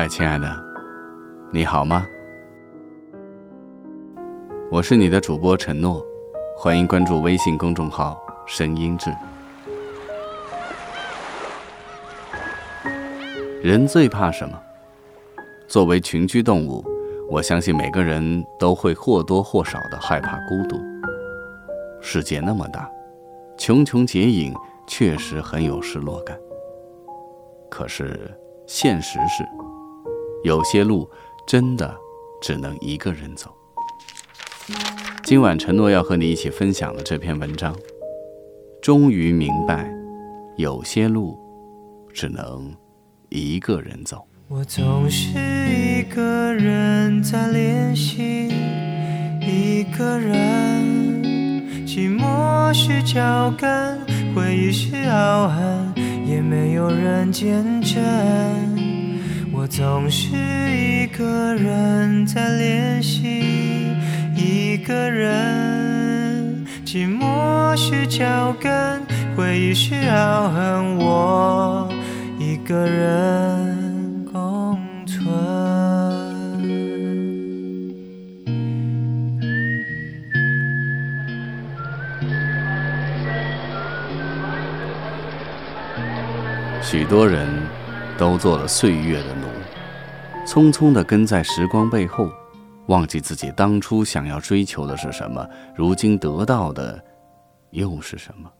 嗨，亲爱的，你好吗？我是你的主播陈诺，欢迎关注微信公众号“声音志”。人最怕什么？作为群居动物。我相信每个人都会或多或少的害怕孤独。世界那么大，茕茕结影确实很有失落感。可是现实是，有些路真的只能一个人走。今晚承诺要和你一起分享的这篇文章，终于明白，有些路只能一个人走。我总是一个人在练习，一个人，寂寞是脚跟，回忆是傲寒，也没有人见证。总是一个人在练习，一个人，寂寞是脚跟，回忆是傲寒，我一个人共存。许多人都做了岁月的，匆匆地跟在时光背后，忘记自己当初想要追求的是什么，如今得到的又是什么。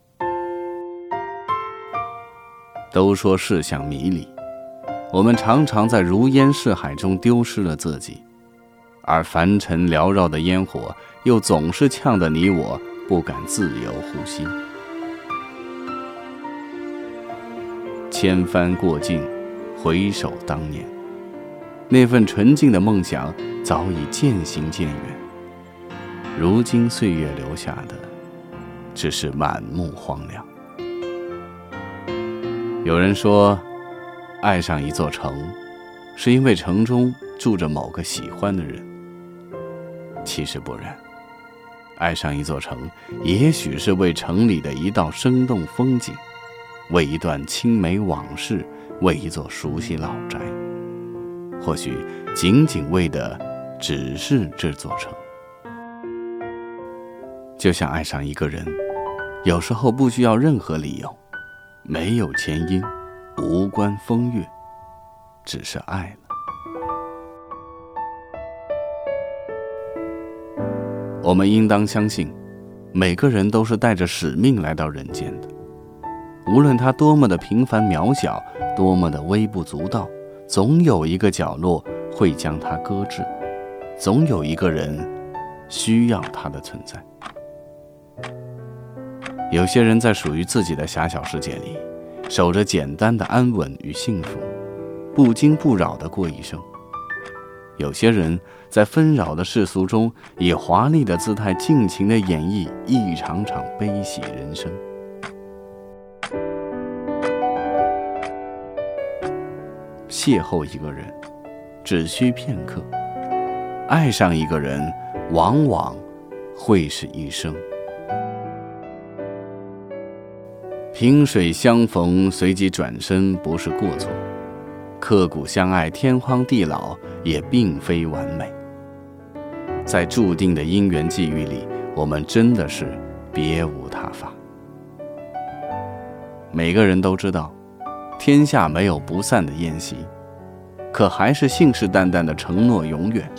都说世相迷离，我们常常在如烟似海中丢失了自己，而凡尘缭绕的烟火，又总是呛得你我不敢自由呼吸。千帆过尽，回首当年，那份纯净的梦想早已渐行渐远。如今岁月留下的，只是满目荒凉。有人说，爱上一座城，是因为城中住着某个喜欢的人。其实不然，爱上一座城，也许是为城里的一道生动风景。为一段青梅往事，为一座熟悉老宅，或许仅仅为的只是这座城。就像爱上一个人，有时候不需要任何理由，没有前因，无关风月，只是爱了。我们应当相信，每个人都是带着使命来到人间的。无论他多么的平凡渺小，多么的微不足道，总有一个角落会将它搁置，总有一个人需要它的存在。有些人在属于自己的狭小世界里，守着简单的安稳与幸福，不惊不扰地过一生；有些人在纷扰的世俗中，以华丽的姿态尽情地演绎一场场悲喜人生。邂逅一个人，只需片刻；爱上一个人，往往会是一生。萍水相逢，随即转身，不是过错；刻骨相爱，天荒地老，也并非完美。在注定的因缘际遇里，我们真的是别无他法。每个人都知道。天下没有不散的宴席，可还是信誓旦旦的承诺永远。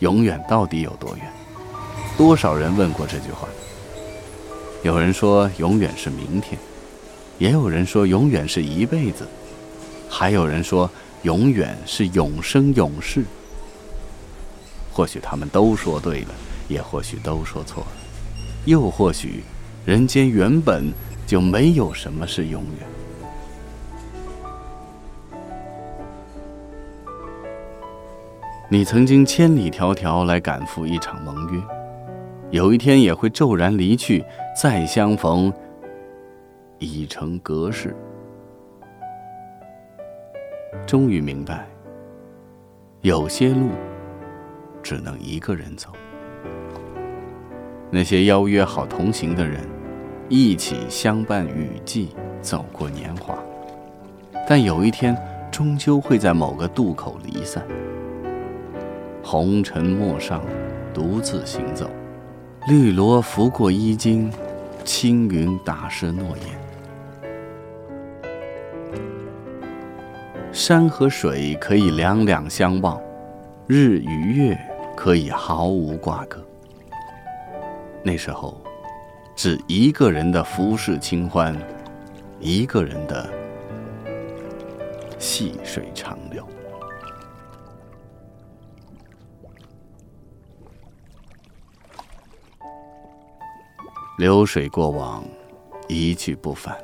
永远到底有多远？多少人问过这句话？有人说永远是明天，也有人说永远是一辈子，还有人说永远是永生永世。或许他们都说对了，也或许都说错了，又或许。人间原本就没有什么是永远。你曾经千里迢迢来赶赴一场盟约，有一天也会骤然离去，再相逢已成隔世。终于明白，有些路只能一个人走。那些邀约好同行的人，一起相伴雨季，走过年华，但有一天终究会在某个渡口离散。红尘陌上，独自行走，绿萝拂过衣襟，青云打湿诺言。山和水可以两两相望，日与月可以毫无瓜葛。那时候，只一个人的浮世清欢，一个人的细水长流。流水过往，一去不返。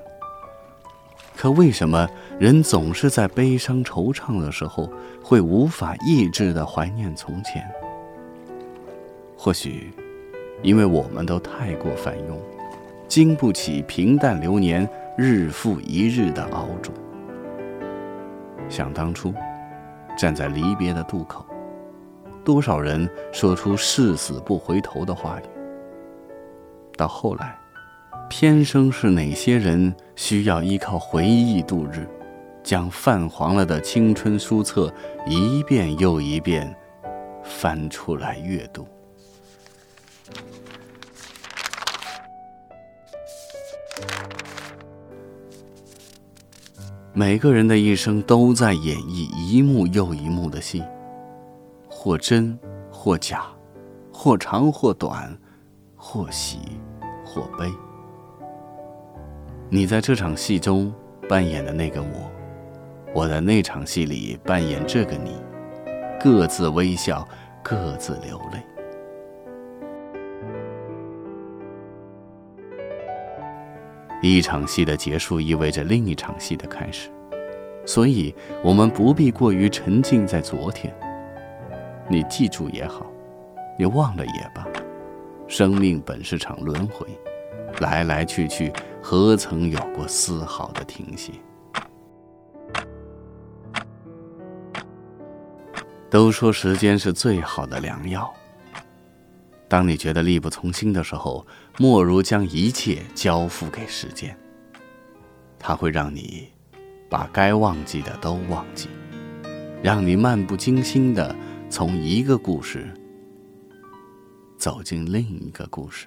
可为什么人总是在悲伤惆怅的时候，会无法抑制的怀念从前？或许，因为我们都太过繁庸，经不起平淡流年日复一日的熬煮。想当初，站在离别的渡口，多少人说出誓死不回头的话语。到后来，偏生是哪些人需要依靠回忆度日，将泛黄了的青春书册一遍又一遍翻出来阅读？每个人的一生都在演绎一幕又一幕的戏，或真或假，或长或短。或喜，或悲。你在这场戏中扮演的那个我，我在那场戏里扮演这个你，各自微笑，各自流泪。一场戏的结束意味着另一场戏的开始，所以我们不必过于沉浸在昨天。你记住也好，你忘了也罢。生命本是场轮回，来来去去，何曾有过丝毫的停歇？都说时间是最好的良药。当你觉得力不从心的时候，莫如将一切交付给时间。它会让你把该忘记的都忘记，让你漫不经心的从一个故事。走进另一个故事。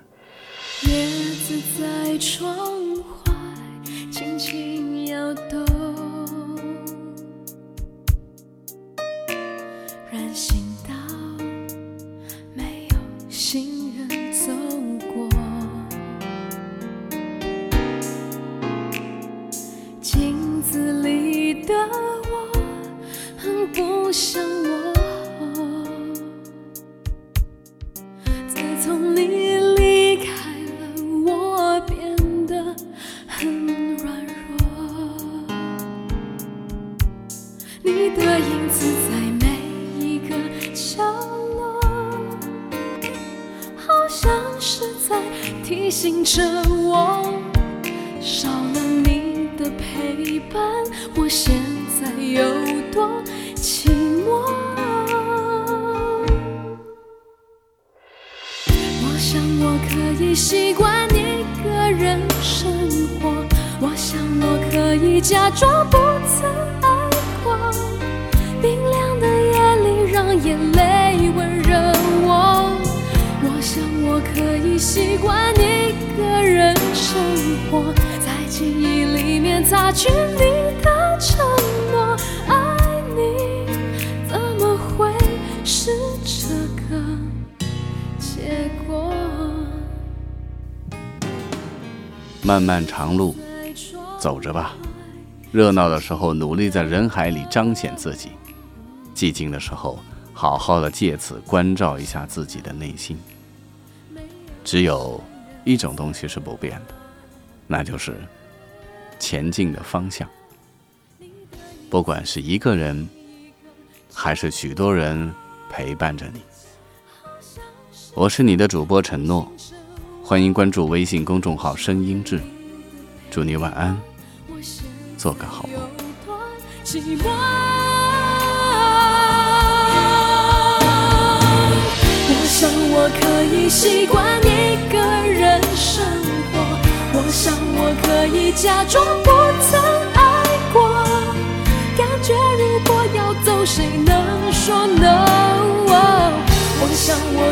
叶子在窗外轻轻摇动，习惯一个人生活，我想我可以假装不曾爱过。冰凉的夜里，让眼泪温热我。我想我可以习惯一个人生活，在记忆里面擦去你的承漫漫长路，走着吧。热闹的时候，努力在人海里彰显自己；寂静的时候，好好的借此关照一下自己的内心。只有一种东西是不变的，那就是前进的方向。不管是一个人，还是许多人陪伴着你，我是你的主播承诺，欢迎关注微信公众号“声音志”，祝你晚安，做个好梦。我想我可以习惯一个人生活，我想我可以假装不曾爱过。感觉如果要走，谁能说 no？我想我